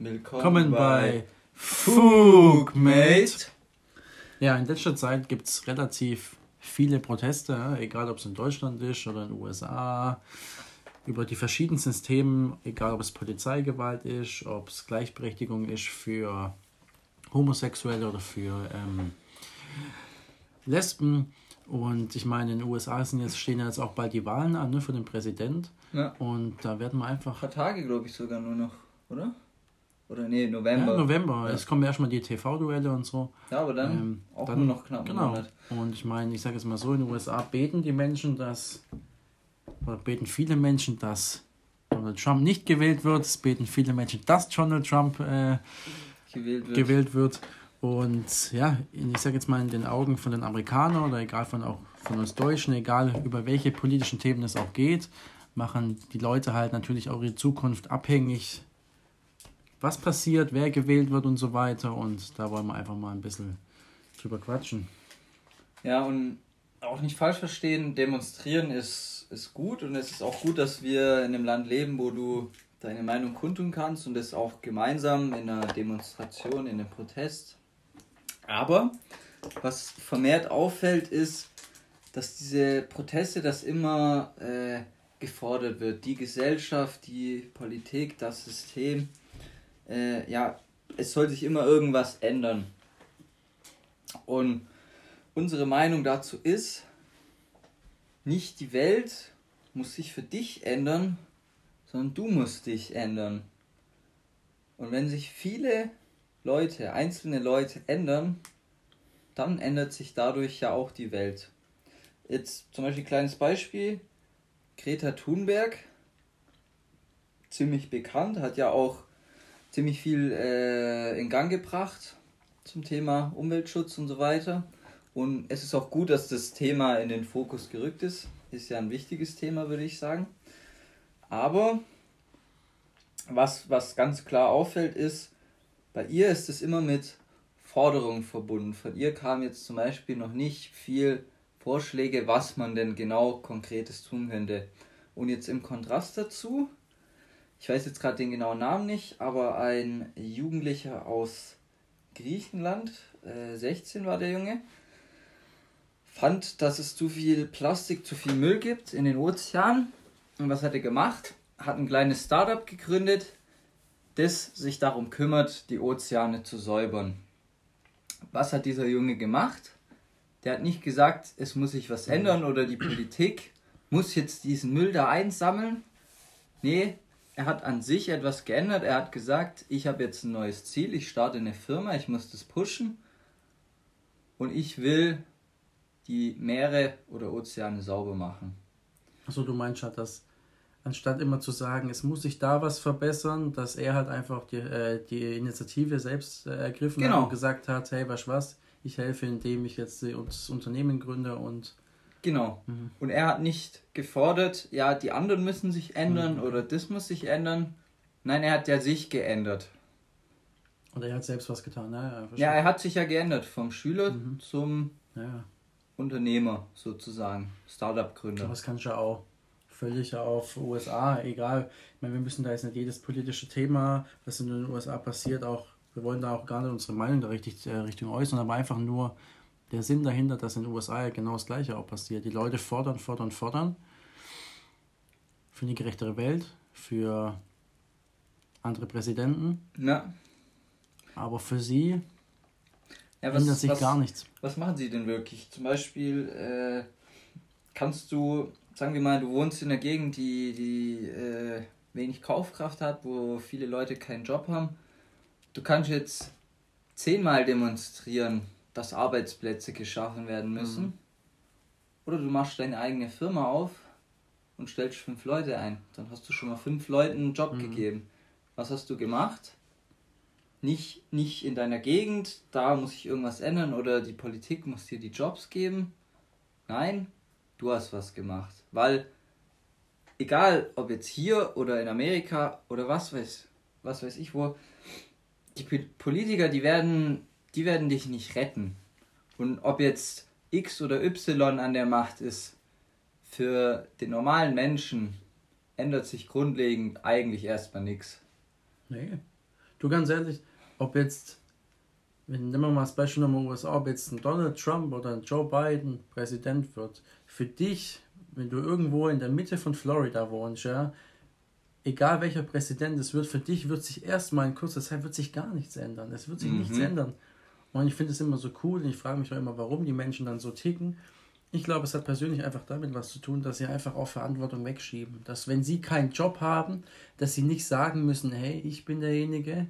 Willkommen bei Fugmate. Ja, in letzter Zeit gibt es relativ viele Proteste, egal ob es in Deutschland ist oder in den USA, über die verschiedensten Themen, egal ob es Polizeigewalt ist, ob es Gleichberechtigung ist für Homosexuelle oder für ähm, Lesben. Und ich meine, in den USA sind jetzt, stehen jetzt auch bald die Wahlen an ne, für den Präsident. Ja. Und da werden wir einfach. Ein paar Tage, glaube ich, sogar nur noch, oder? Oder nee, November. Ja, November. Ja. Es kommen erstmal die TV-Duelle und so. Ja, aber dann ähm, auch dann, nur noch knapp. Genau. Und ich meine, ich sage es mal so, in den USA beten die Menschen, dass, oder beten viele Menschen, dass Donald Trump nicht gewählt wird. Es beten viele Menschen, dass Donald Trump äh, gewählt, wird. gewählt wird. Und ja, ich sage jetzt mal in den Augen von den Amerikanern oder egal von auch von uns Deutschen, egal über welche politischen Themen es auch geht, machen die Leute halt natürlich auch ihre Zukunft abhängig, was passiert, wer gewählt wird und so weiter. Und da wollen wir einfach mal ein bisschen drüber quatschen. Ja, und auch nicht falsch verstehen, demonstrieren ist, ist gut und es ist auch gut, dass wir in einem Land leben, wo du deine Meinung kundtun kannst und das auch gemeinsam in einer Demonstration, in einem Protest aber was vermehrt auffällt, ist, dass diese Proteste, das immer äh, gefordert wird. Die Gesellschaft, die Politik, das System, äh, ja, es soll sich immer irgendwas ändern. Und unsere Meinung dazu ist, nicht die Welt muss sich für dich ändern, sondern du musst dich ändern. Und wenn sich viele Leute, einzelne Leute ändern, dann ändert sich dadurch ja auch die Welt. Jetzt zum Beispiel ein kleines Beispiel. Greta Thunberg, ziemlich bekannt, hat ja auch ziemlich viel äh, in Gang gebracht zum Thema Umweltschutz und so weiter. Und es ist auch gut, dass das Thema in den Fokus gerückt ist. Ist ja ein wichtiges Thema, würde ich sagen. Aber was, was ganz klar auffällt, ist, bei ihr ist es immer mit Forderungen verbunden. Von ihr kam jetzt zum Beispiel noch nicht viel Vorschläge, was man denn genau konkretes tun könnte. Und jetzt im Kontrast dazu, ich weiß jetzt gerade den genauen Namen nicht, aber ein Jugendlicher aus Griechenland, äh, 16 war der Junge, fand, dass es zu viel Plastik, zu viel Müll gibt in den Ozeanen. Und was hat er gemacht? Hat ein kleines Startup gegründet, das sich darum kümmert, die Ozeane zu säubern. Was hat dieser Junge gemacht? Der hat nicht gesagt, es muss sich was ändern oder die Politik muss jetzt diesen Müll da einsammeln. Nee, er hat an sich etwas geändert. Er hat gesagt, ich habe jetzt ein neues Ziel, ich starte eine Firma, ich muss das pushen und ich will die Meere oder Ozeane sauber machen. Achso, du meinst halt, dass anstatt immer zu sagen, es muss sich da was verbessern, dass er halt einfach die, äh, die Initiative selbst äh, ergriffen genau. hat und gesagt hat, hey, was was, ich helfe, indem ich jetzt das Unternehmen gründe und Genau. Mhm. Und er hat nicht gefordert, ja, die anderen müssen sich ändern mhm. oder das muss sich ändern. Nein, er hat ja sich geändert. Und er hat selbst was getan, ne? Ja, er hat sich ja geändert vom Schüler mhm. zum ja. Unternehmer sozusagen, Startup-Gründer. Das kannst du ja auch völlig auf USA, egal. Ich meine, wir müssen da jetzt nicht jedes politische Thema, was in den USA passiert, auch, wir wollen da auch gar nicht unsere Meinung da richtig äh, Richtung äußern, aber einfach nur der Sinn dahinter, dass in den USA ja genau das Gleiche auch passiert. Die Leute fordern, fordern, fordern für eine gerechtere Welt, für andere Präsidenten. Ja. Aber für sie ja, was, ändert sich was, gar nichts. Was machen sie denn wirklich? Zum Beispiel äh, kannst du sagen wir mal, du wohnst in einer Gegend, die, die äh, wenig Kaufkraft hat, wo viele Leute keinen Job haben. Du kannst jetzt zehnmal demonstrieren, dass Arbeitsplätze geschaffen werden müssen. Mhm. Oder du machst deine eigene Firma auf und stellst fünf Leute ein. Dann hast du schon mal fünf Leuten einen Job mhm. gegeben. Was hast du gemacht? Nicht, nicht in deiner Gegend, da muss sich irgendwas ändern oder die Politik muss dir die Jobs geben. Nein, du hast was gemacht. Weil, egal ob jetzt hier oder in Amerika oder was weiß, was weiß ich wo, die Politiker, die werden, die werden dich nicht retten. Und ob jetzt X oder Y an der Macht ist, für den normalen Menschen ändert sich grundlegend eigentlich erstmal nichts. Nee. Du ganz ehrlich, ob jetzt, wenn nehmen wir mal das Beispiel nochmal USA, ob jetzt ein Donald Trump oder ein Joe Biden Präsident wird, für dich, wenn du irgendwo in der Mitte von Florida wohnst, ja, egal welcher Präsident es wird, für dich wird sich erstmal in kurzer Zeit wird sich gar nichts ändern. Es wird sich mhm. nichts ändern. Und ich finde es immer so cool und ich frage mich auch immer, warum die Menschen dann so ticken. Ich glaube, es hat persönlich einfach damit was zu tun, dass sie einfach auch Verantwortung wegschieben. Dass wenn sie keinen Job haben, dass sie nicht sagen müssen, hey, ich bin derjenige,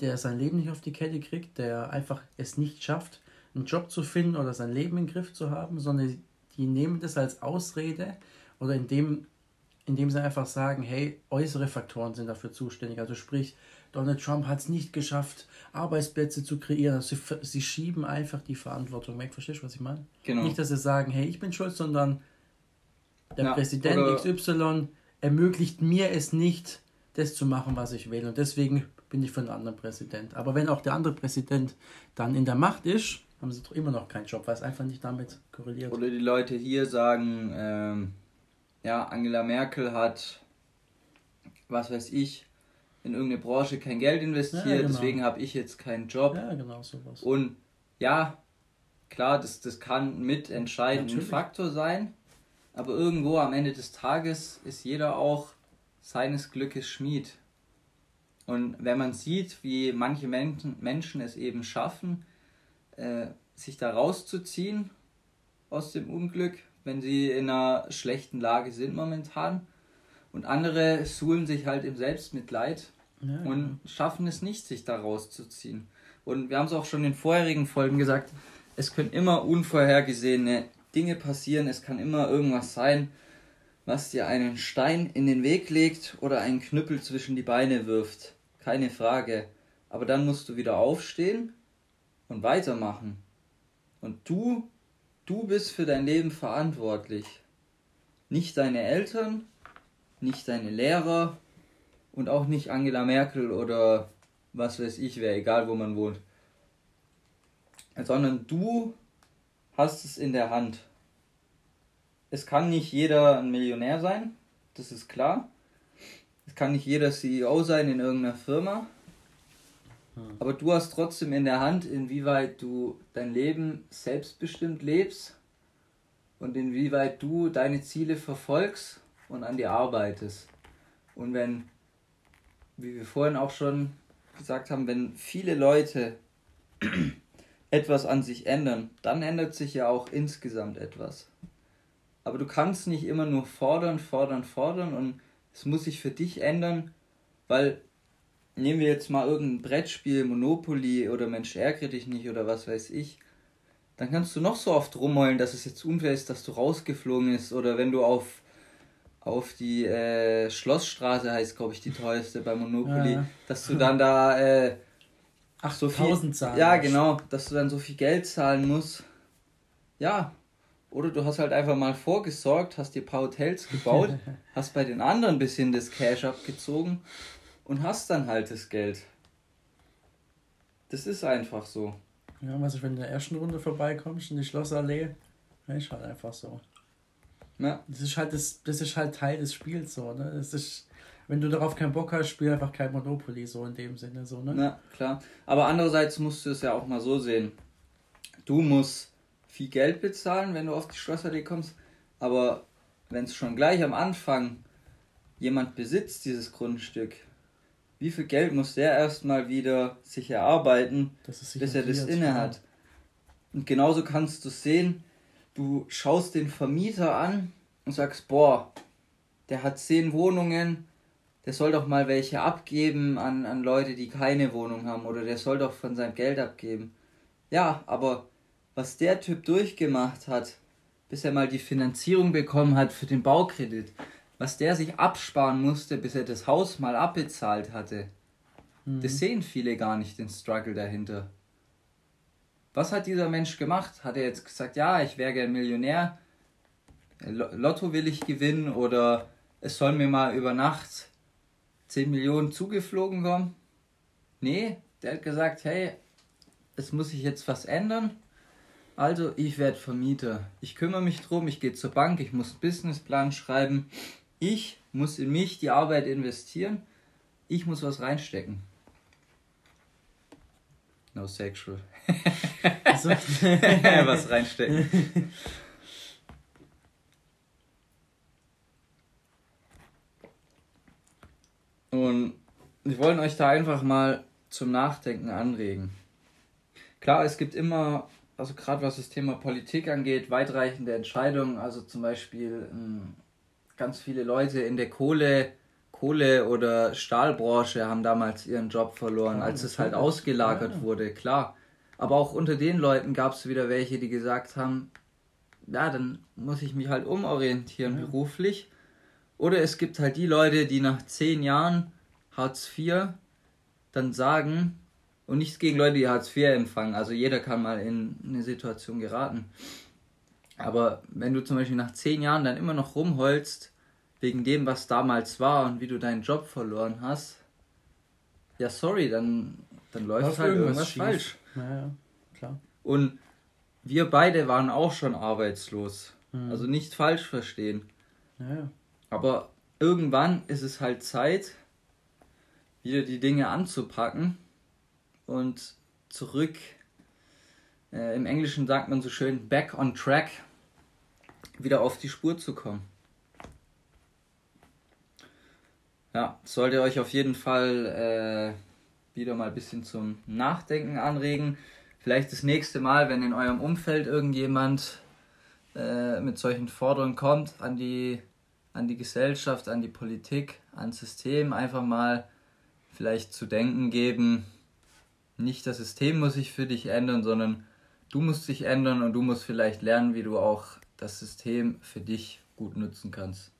der sein Leben nicht auf die Kette kriegt, der einfach es nicht schafft, einen Job zu finden oder sein Leben im Griff zu haben, sondern die nehmen das als Ausrede oder indem, indem sie einfach sagen, hey, äußere Faktoren sind dafür zuständig. Also sprich, Donald Trump hat es nicht geschafft, Arbeitsplätze zu kreieren. Also sie, sie schieben einfach die Verantwortung weg. Verstehst du, was ich meine? Genau. Nicht, dass sie sagen, hey, ich bin schuld, sondern der ja, Präsident XY ermöglicht mir es nicht, das zu machen, was ich will. Und deswegen bin ich für einen anderen Präsident. Aber wenn auch der andere Präsident dann in der Macht ist, haben sie doch immer noch keinen Job, weil es einfach nicht damit korreliert. Oder die Leute hier sagen, ähm, ja, Angela Merkel hat, was weiß ich, in irgendeine Branche kein Geld investiert, ja, genau. deswegen habe ich jetzt keinen Job. Ja, genau sowas. Und ja, klar, das, das kann mit entscheidend Faktor sein, aber irgendwo am Ende des Tages ist jeder auch seines Glückes Schmied. Und wenn man sieht, wie manche Menschen, Menschen es eben schaffen, äh, sich da rauszuziehen aus dem Unglück, wenn sie in einer schlechten Lage sind momentan, und andere suhlen sich halt im Selbstmitleid ja, und schaffen es nicht, sich da rauszuziehen. Und wir haben es auch schon in vorherigen Folgen gesagt, es können immer unvorhergesehene Dinge passieren, es kann immer irgendwas sein, was dir einen Stein in den Weg legt oder einen Knüppel zwischen die Beine wirft. Keine Frage. Aber dann musst du wieder aufstehen und weitermachen. Und du, du bist für dein Leben verantwortlich. Nicht deine Eltern, nicht deine Lehrer und auch nicht Angela Merkel oder was weiß ich wer, egal wo man wohnt. Sondern du hast es in der Hand. Es kann nicht jeder ein Millionär sein, das ist klar. Es kann nicht jeder CEO sein in irgendeiner Firma. Hm. Aber du hast trotzdem in der Hand, inwieweit du dein Leben selbstbestimmt lebst und inwieweit du deine Ziele verfolgst und an dir arbeitest. Und wenn, wie wir vorhin auch schon gesagt haben, wenn viele Leute etwas an sich ändern, dann ändert sich ja auch insgesamt etwas. Aber du kannst nicht immer nur fordern, fordern, fordern und es muss sich für dich ändern, weil nehmen wir jetzt mal irgendein Brettspiel, Monopoly oder Mensch ärgere dich nicht oder was weiß ich, dann kannst du noch so oft rumheulen, dass es jetzt unfair ist, dass du rausgeflogen ist oder wenn du auf auf die äh, Schlossstraße heißt, glaube ich, die teuerste bei Monopoly, ja. dass du dann da äh, ach so viel zahlen ja genau, dass du dann so viel Geld zahlen musst. Ja, oder du hast halt einfach mal vorgesorgt, hast dir ein paar Hotels gebaut, hast bei den anderen ein bisschen das Cash abgezogen und hast dann halt das Geld. Das ist einfach so. Ja, was ich, wenn du in der ersten Runde vorbeikommst in die Schlossallee, ist halt einfach so. Ja. Das ist halt das, das ist halt Teil des Spiels so, ne? Das ist, wenn du darauf keinen Bock hast, spiel einfach kein Monopoly so in dem Sinne so, ne? Ja, klar. Aber andererseits musst du es ja auch mal so sehen. Du musst viel Geld bezahlen, wenn du auf die Schlossallee kommst, aber wenn es schon gleich am Anfang jemand besitzt, dieses Grundstück, wie viel Geld muss der erstmal wieder sich erarbeiten, bis er das inne hat? Und genauso kannst du sehen, du schaust den Vermieter an und sagst, boah, der hat zehn Wohnungen, der soll doch mal welche abgeben an, an Leute, die keine Wohnung haben oder der soll doch von seinem Geld abgeben. Ja, aber was der Typ durchgemacht hat, bis er mal die Finanzierung bekommen hat für den Baukredit, was der sich absparen musste, bis er das Haus mal abbezahlt hatte, mhm. das sehen viele gar nicht, den Struggle dahinter. Was hat dieser Mensch gemacht? Hat er jetzt gesagt, ja, ich wäre gern Millionär, Lotto will ich gewinnen oder es soll mir mal über Nacht 10 Millionen zugeflogen kommen? Nee, der hat gesagt, hey, es muss sich jetzt was ändern. Also, ich werde Vermieter. Ich kümmere mich drum, ich gehe zur Bank, ich muss einen Businessplan schreiben. Ich muss in mich die Arbeit investieren. Ich muss was reinstecken. No sexual. Was reinstecken. Und wir wollen euch da einfach mal zum Nachdenken anregen. Klar, es gibt immer, also gerade was das Thema Politik angeht, weitreichende Entscheidungen. Also zum Beispiel ähm, ganz viele Leute in der Kohle, Kohle- oder Stahlbranche haben damals ihren Job verloren, ja, als es halt ausgelagert ja. wurde, klar. Aber auch unter den Leuten gab es wieder welche, die gesagt haben, ja, dann muss ich mich halt umorientieren ja. beruflich. Oder es gibt halt die Leute, die nach zehn Jahren Hartz IV dann sagen, und nichts gegen Leute, die Hartz IV empfangen, also jeder kann mal in eine Situation geraten. Aber wenn du zum Beispiel nach zehn Jahren dann immer noch rumholst, wegen dem, was damals war und wie du deinen Job verloren hast, ja, sorry, dann, dann läuft halt irgendwas, irgendwas falsch. Ja, ja, klar. Und wir beide waren auch schon arbeitslos. Mhm. Also nicht falsch verstehen. Ja, ja. Aber irgendwann ist es halt Zeit, wieder die Dinge anzupacken und zurück. Äh, Im Englischen sagt man so schön back on track, wieder auf die Spur zu kommen. Ja, sollte euch auf jeden Fall äh, wieder mal ein bisschen zum Nachdenken anregen. Vielleicht das nächste Mal, wenn in eurem Umfeld irgendjemand äh, mit solchen Forderungen kommt an die, an die Gesellschaft, an die Politik, ans System, einfach mal vielleicht zu denken geben, nicht das System muss sich für dich ändern, sondern du musst dich ändern und du musst vielleicht lernen, wie du auch das System für dich gut nutzen kannst.